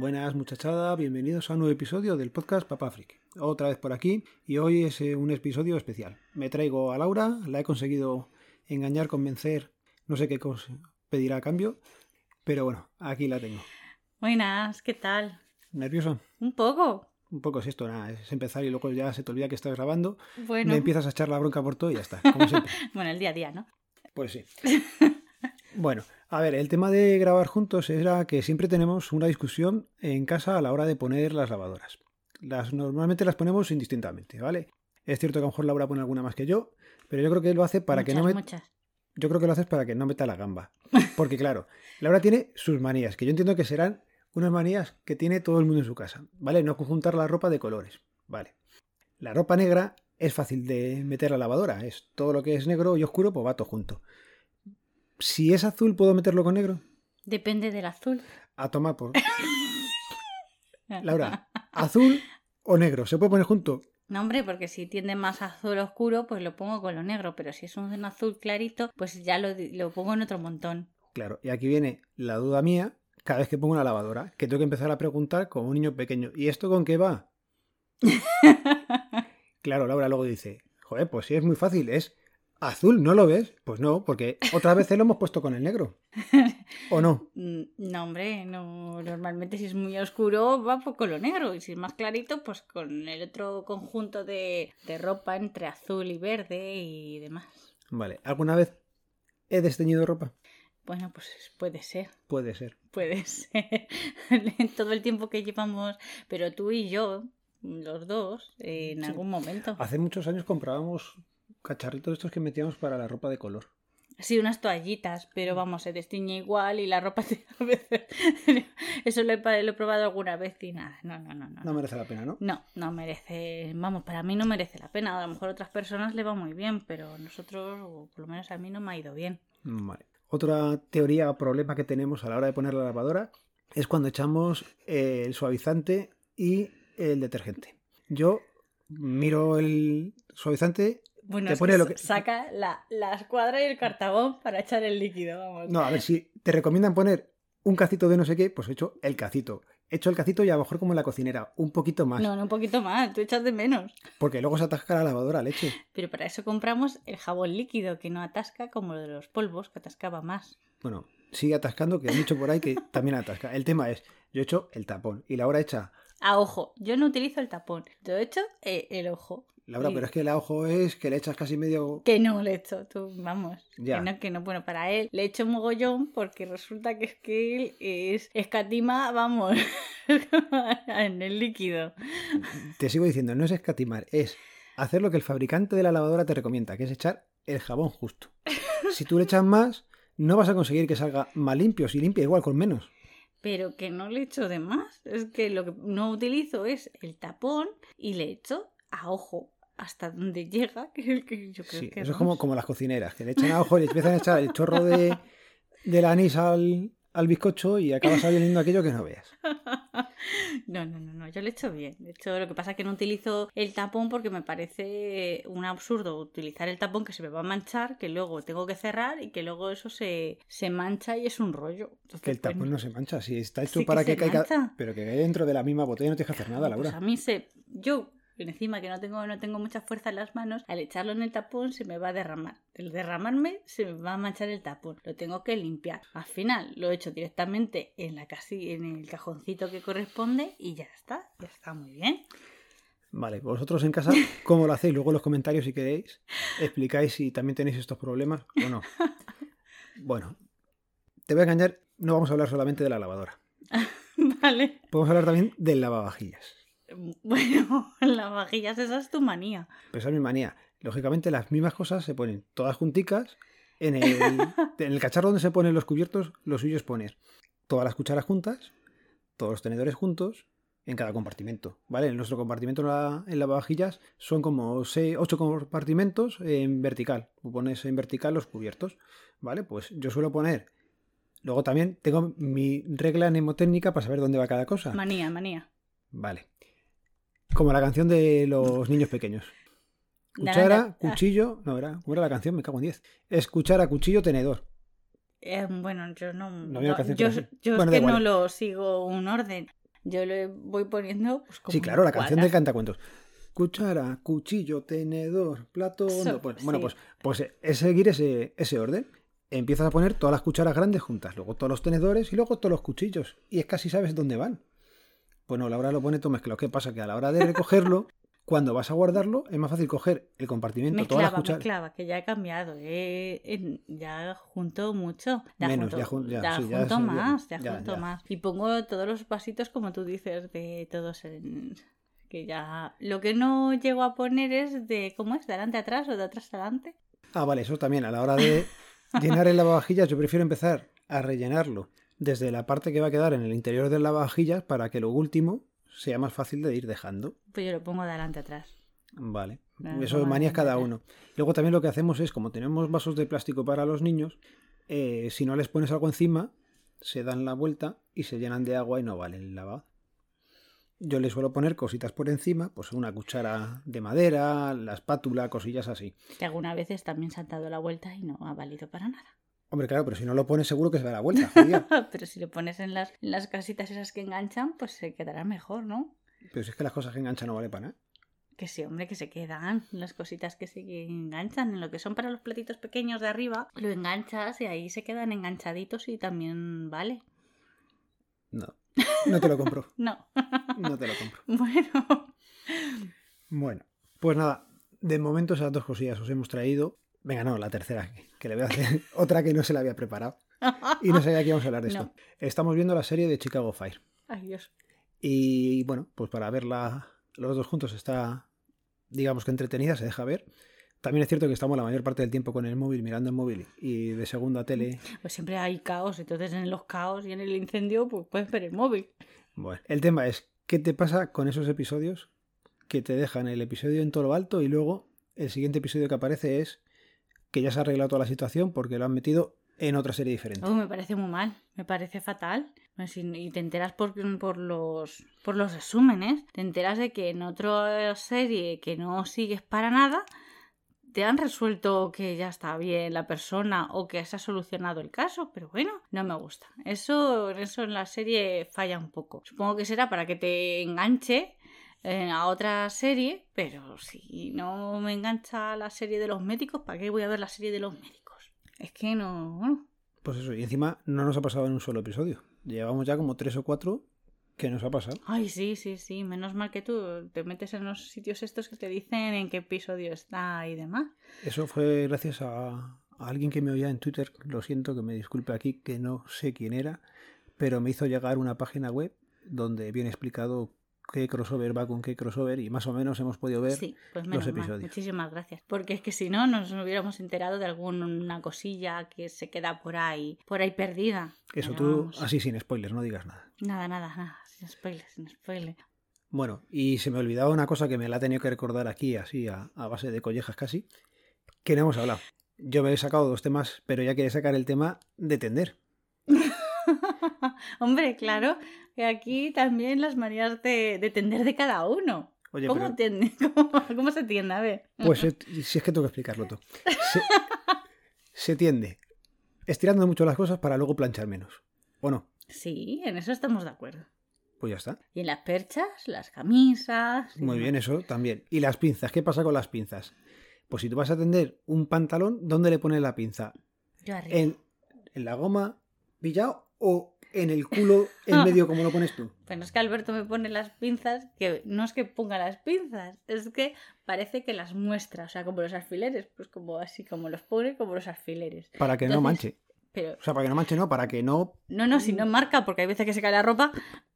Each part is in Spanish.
Buenas muchachada, bienvenidos a un nuevo episodio del podcast Papá Freak. Otra vez por aquí y hoy es eh, un episodio especial. Me traigo a Laura, la he conseguido engañar, convencer, no sé qué cosa pedirá a cambio, pero bueno, aquí la tengo. Buenas, ¿qué tal? ¿Nervioso? Un poco. Un poco es esto, nada, es empezar y luego ya se te olvida que estás grabando, Bueno, me empiezas a echar la bronca por todo y ya está, como siempre. bueno, el día a día, ¿no? Pues sí. Bueno, a ver, el tema de grabar juntos era que siempre tenemos una discusión en casa a la hora de poner las lavadoras. Las, normalmente las ponemos indistintamente, ¿vale? Es cierto que a lo mejor Laura pone alguna más que yo, pero yo creo que él lo hace para que no me... muchas. Yo creo que lo haces para que no meta la gamba. Porque claro, Laura tiene sus manías, que yo entiendo que serán unas manías que tiene todo el mundo en su casa, ¿vale? No conjuntar la ropa de colores, ¿vale? La ropa negra es fácil de meter a la lavadora, es todo lo que es negro y oscuro, pues va todo junto. Si es azul, ¿puedo meterlo con negro? Depende del azul. A tomar por... Laura, ¿azul o negro? ¿Se puede poner junto? No, hombre, porque si tiende más a azul oscuro, pues lo pongo con lo negro. Pero si es un azul clarito, pues ya lo, lo pongo en otro montón. Claro, y aquí viene la duda mía cada vez que pongo una lavadora, que tengo que empezar a preguntar como un niño pequeño, ¿y esto con qué va? Claro, Laura luego dice, joder, pues sí es muy fácil, es azul, ¿no lo ves? Pues no, porque otras veces lo hemos puesto con el negro. ¿O no? Mm, No, hombre, no. Normalmente si es muy oscuro va con lo negro. Y si es más clarito, pues con el otro conjunto de, de ropa entre azul y verde y demás. Vale, ¿alguna vez he desteñido ropa? Bueno, pues puede ser. Puede ser. Puede ser. Todo el tiempo que llevamos, pero tú y yo, los dos, en Sí. algún momento. Hace muchos años comprábamos cacharritos estos que metíamos para la ropa de color. Sí, unas toallitas, pero vamos, se destiñe igual y la ropa te- a veces. Eso lo he, pa- lo he probado alguna vez y nada, no, no, no, no. No merece la pena, ¿no? No, no merece, vamos, para mí no merece la pena. A lo mejor a otras personas le va muy bien, pero a nosotros, o por lo menos a mí no me ha ido bien. Vale. Otra teoría o problema que tenemos a la hora de poner la lavadora es cuando echamos eh, el suavizante y el detergente. Yo miro el suavizante. Bueno, Te pone lo que- saca la, la escuadra y el cartabón para echar el líquido, vamos. No, a ver si te recomiendan poner un cacito de no sé qué, pues he hecho el cacito. He hecho el cacito y a lo mejor como en la cocinera, un poquito más. No, no, un poquito más, tú echas de menos. Porque luego se atasca la lavadora leche. Pero para eso compramos el jabón líquido, que no atasca como lo de los polvos, que atascaba más. Bueno, sigue atascando, que han dicho por ahí que también atasca. El tema es, yo he hecho el tapón y Laura echa. A ojo, yo no utilizo el tapón, yo he hecho eh, el ojo. Laura, Y- pero es que el ojo es que le echas casi medio. Que no le echo, tú, vamos. Ya. Que no, que no, bueno, para él le echo mogollón porque resulta que es que él es escatima, vamos, en el líquido. Te sigo diciendo, no es escatimar, es hacer lo que el fabricante de la lavadora te recomienda, que es echar el jabón justo. Si tú le echas más, no vas a conseguir que salga más limpio, si limpia igual con menos. Pero que no le echo de más. Es que lo que no utilizo es el tapón y le echo a ojo hasta donde llega, que, es el que yo creo Sí, que eso es como, como las cocineras, que le echan a ojo y le empiezan a echar el chorro de, del anís al, al bizcocho y acabas saliendo aquello que no veas. No, no, no, no, yo le echo bien. De hecho, lo que pasa es que no utilizo el tapón porque me parece un absurdo utilizar el tapón que se me va a manchar, que luego tengo que cerrar y que luego eso se, se mancha y es un rollo. Entonces, Que el pues, tapón no se mancha, si está hecho Sí para que, caiga, mancha. pero que caiga dentro de la misma botella no tienes que hacer nada, Pues Laura. a mí se. Yo, encima que no tengo, no tengo mucha fuerza en las manos, al echarlo en el tapón se me va a derramar. El derramarme se me va a manchar el tapón. Lo tengo que limpiar. Al final lo echo directamente en la casi, en el cajoncito que corresponde y ya está. Ya está muy bien. Vale, vosotros en casa, ¿cómo lo hacéis? Luego en los comentarios, si queréis, explicáis si también tenéis estos problemas o no. Bueno, te voy a engañar, no vamos a hablar solamente de la lavadora. vale. Podemos hablar también del lavavajillas. Bueno, las vajillas, esa es tu manía. Pero esa es mi manía. Lógicamente, las mismas cosas se ponen todas junticas. En el, en el cacharro donde se ponen los cubiertos, lo suyo es poner todas las cucharas juntas, todos los tenedores juntos, en cada compartimento. ¿Vale? En nuestro compartimento en, la, en lavavajillas son como 8 compartimentos en vertical. Tú pones en vertical los cubiertos. ¿Vale? Pues yo suelo poner. Luego también tengo mi regla mnemotécnica para saber dónde va cada cosa. Manía, manía. Vale. Como la canción de los niños pequeños. Cuchara, cuchillo. No, era. ¿Cómo era la canción? Me cago en 10. Es cuchara, cuchillo, tenedor. Eh, bueno, yo no. No no, yo yo Bueno, es que no lo sigo un orden. Yo le voy poniendo. Pues, como Sí, claro, la canción del cantacuentos. Cuchara, cuchillo, tenedor, plato. Hondo. Pues, bueno, sí. pues, pues es seguir ese, ese orden. Empiezas a poner todas las cucharas grandes juntas, luego todos los tenedores y luego todos los cuchillos. Y es casi sabes dónde van. Bueno, Laura lo pone todo mezclado. ¿Qué pasa? Que a la hora de recogerlo, cuando vas a guardarlo, es más fácil coger el compartimento, todas las Mezclaba, cucharas. mezclaba, que ya he cambiado. eh, ya junto mucho. Ya Menos, junto, ya jun- ya, ya sí, ya junto ya- más, ya, junto más. Y pongo todos los vasitos, como tú dices, de todos en. Que ya. Lo que no llego a poner es de. ¿Cómo es? ¿De adelante a atrás o de atrás a adelante? Ah, vale, eso también. A la hora de llenar el lavavajillas, yo prefiero empezar a rellenarlo desde la parte que va a quedar en el interior del lavavajillas para que lo último sea más fácil de ir dejando. Pues yo lo pongo de adelante atrás. Vale. Vale, Eso manías cada uno. Luego también lo que hacemos es, como tenemos vasos de plástico para los niños, eh, si no les pones algo encima, se dan la vuelta y se llenan de agua y no vale el lavado. Yo les suelo poner cositas por encima, pues una cuchara de madera, la espátula, cosillas así. Que algunas veces también se han dado la vuelta y no ha valido para nada. Hombre, claro, pero si no lo pones seguro que se da la vuelta. Pero si lo pones en las, en las casitas esas que enganchan, pues se quedará mejor, ¿no? Pero si es que las cosas que enganchan no vale para nada. Que sí, hombre, que se quedan las cositas que se enganchan. En lo que son para los platitos pequeños de arriba, lo enganchas y ahí se quedan enganchaditos y también vale. No, no te lo compro. No. No te lo compro. bueno. Bueno, pues nada, de momento esas dos cosillas os hemos traído. Venga, no, la tercera, que- le voy a hacer otra que no se la había preparado. Y no sabía que íbamos a hablar de esto. No. Estamos viendo la serie de Chicago Fire. Ay, Dios. Y bueno, pues para verla los dos juntos está, digamos que entretenida, se deja ver. También es cierto que estamos la mayor parte del tiempo con el móvil, mirando el móvil y de segunda tele. Pues siempre hay caos, entonces en los caos y en el incendio, pues puedes ver el móvil. Bueno, el tema es, ¿qué te pasa con esos episodios que te dejan el episodio en todo lo alto y luego el siguiente episodio que aparece es que ya se ha arreglado toda la situación porque lo han metido en otra serie diferente? Me parece muy mal, me parece fatal. Y te enteras por, por, los, por los resúmenes, te enteras de que en otra serie que no sigues para nada, te han resuelto que ya está bien la persona o que se ha solucionado el caso, pero bueno, no me gusta. Eso, eso en la serie falla un poco. Supongo que será para que te enganche a otra serie, pero si no me engancha la serie de los médicos, ¿para qué voy a ver la serie de los médicos? Es que no... bueno, Pues eso, y encima no nos ha pasado en un solo episodio. Llevamos ya como tres o cuatro que nos ha pasado. Ay, sí, sí, sí. Menos mal que tú te metes en los sitios estos que te dicen en qué episodio está y demás. Eso fue gracias a, a alguien que me oía en Twitter, lo siento que me disculpe aquí, que no sé quién era, pero me hizo llegar una página web donde viene explicado qué crossover va con qué crossover y más o menos hemos podido ver Sí, pues menos mal. episodios. Muchísimas gracias. Porque es que si no, nos hubiéramos enterado de alguna cosilla que se queda por ahí, por ahí perdida. eso Pero tú vamos. así sin spoilers, no digas nada. Nada, nada, nada. Sin spoiler, sin spoiler. Bueno, y se me olvidaba una cosa que me la he tenido que recordar aquí, así a, a base de collejas casi, que no hemos hablado. Yo me he sacado dos temas, pero ya quería sacar el tema de tender. Hombre, claro, que aquí también las manías de, de tender de cada uno. Oye, ¿Cómo, pero- tiende? ¿Cómo, cómo se tiende? A ver. Pues si es que tengo que explicarlo todo. Se, se tiende estirando mucho las cosas para luego planchar menos. ¿O no? Sí, en eso estamos de acuerdo. Pues ya está. Y en las perchas, las camisas. Muy bien, eso también. Y las pinzas, ¿qué pasa con las pinzas? Pues si tú vas a tender un pantalón, ¿dónde le pones la pinza? Yo arriba. ¿En, en la goma pillado o en el culo en medio como lo pones tú? Pero es que Alberto me pone las pinzas, que no es que ponga las pinzas, es que parece que las muestra, o sea, como los alfileres, pues como así, como los pone, como los alfileres. Para que no manche. Pero O sea, para que no manche, no, para que no. no, no, si no marca, porque hay veces que se cae la ropa,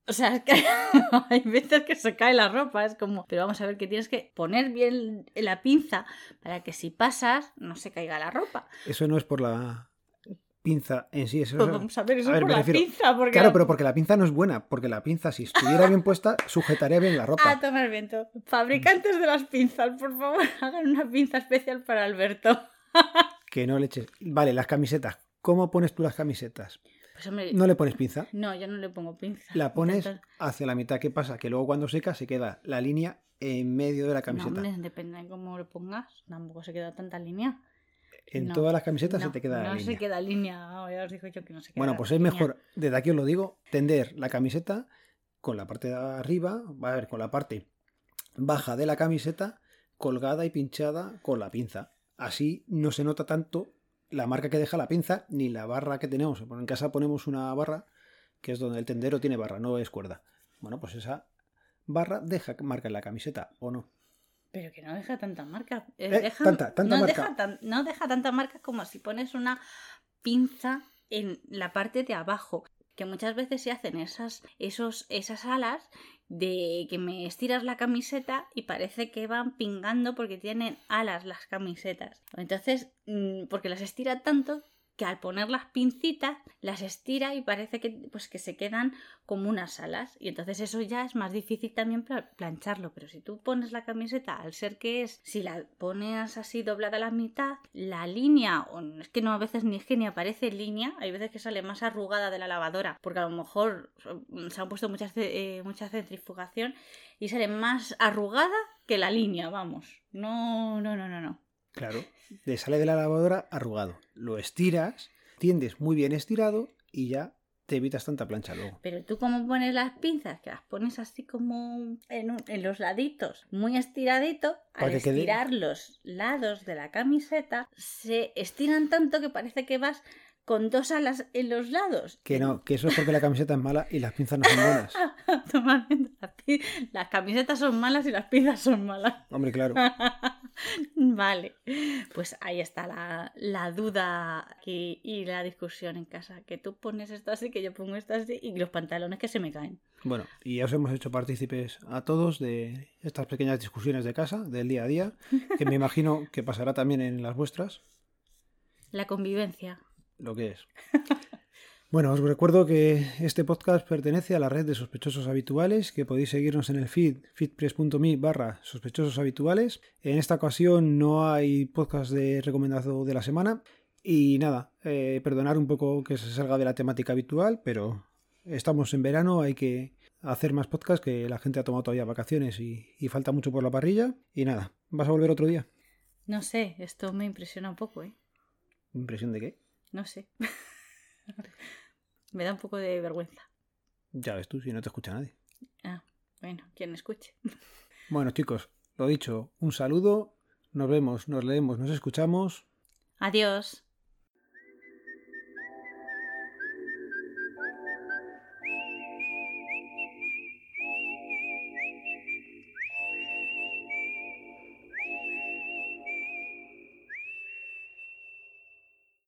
o sea, es que hay veces que se cae la ropa, es como, pero vamos a ver que tienes que poner bien la pinza para que si pasas no se caiga la ropa. Eso no es por la pinza en sí. Eso Pues es- vamos a ver, eso a es ver, por la refiero- pinza, porque Claro, la- pero porque la pinza no es buena. Porque la pinza, si estuviera bien puesta, sujetaría bien la A ropa. tomar viento. Fabricantes de las pinzas, por favor, hagan una pinza especial para Alberto. Que no le eches. Vale, las camisetas. ¿Cómo pones tú las camisetas? Pues hombre, No le pones pinza. no, yo no le pongo pinza. La pones Entonces, hacia la mitad. ¿Qué pasa? Que luego cuando seca se queda la línea en medio de la no, camiseta. hombre, depende de cómo lo pongas. Tampoco se queda tanta línea. En no, todas las camisetas no, se te queda la No línea. se queda línea. Ya os digo yo que no se queda Bueno, pues es línea. mejor, desde aquí os lo digo, tender la camiseta con la parte de arriba, va a ver, con la parte baja de la camiseta colgada y pinchada con la pinza. Así no se nota tanto la marca que deja la pinza ni la barra que tenemos. En casa ponemos una barra que es donde el tendero tiene barra, no es cuerda. Bueno, pues esa barra deja marca en la camiseta o no. Pero que no deja tanta marca. Eh, Eh, deja- tanta- tanta no, marca. Deja tan- no deja tanta marca como si pones una pinza en la parte de abajo. Que muchas veces se hacen esas, esos, esas alas de que me estiras la camiseta y parece que van pingando porque tienen alas las camisetas. Entonces, mm, porque las estira tanto que al poner las pincitas las estira y parece que, pues, que se quedan como unas alas. Y entonces eso ya es más difícil también pla- plancharlo. Pero si tú pones la camiseta al ser que es si la pones así doblada a la mitad la línea o es que no a veces ni es que ni aparece línea hay veces que sale más arrugada de la lavadora porque a lo mejor mm, se han puesto eh, mucha centrifugación y sale más arrugada que la línea vamos. No no no no no Claro, le sale de la lavadora arrugado. Lo estiras, tiendes muy bien estirado y ya te evitas tanta plancha luego. Pero tú cómo pones las pinzas, que las pones así como en, un- en los laditos, muy estiradito, al que quede- estirar los lados de la camiseta, se estiran tanto que parece que vas con dos alas en los lados. Que no, que eso es porque la camiseta es mala y las pinzas no son buenas. Totalmente. Las camisetas son malas y las pinzas son malas. Hombre, claro. vale, pues ahí está la, la duda y, y la discusión en casa. Que tú pones esto así, que yo pongo esto así y los pantalones que se me caen. Bueno, y ya os hemos hecho partícipes a todos de estas pequeñas discusiones de casa, del día a día, que me imagino que pasará también en las vuestras, La convivencia. Lo que es. Bueno, os recuerdo que este podcast pertenece a la red de sospechosos habituales, que podéis seguirnos en el feed, feedpress.me barra sospechosos habituales. En esta ocasión no hay podcast de recomendado de la semana. Y nada, eh, perdonar un poco que se salga de la temática habitual, pero estamos en verano, hay que hacer más podcast, que la gente ha tomado todavía vacaciones y, y falta mucho por la parrilla. Y nada, ¿vas a volver otro día? No sé, esto me impresiona un poco, ¿eh? ¿Impresión de qué? No sé. me da un poco de vergüenza. Ya ves tú, si no te escucha nadie. Ah, bueno, quien escuche. Bueno, chicos, lo dicho, un saludo, nos vemos, nos leemos, nos escuchamos. Adiós.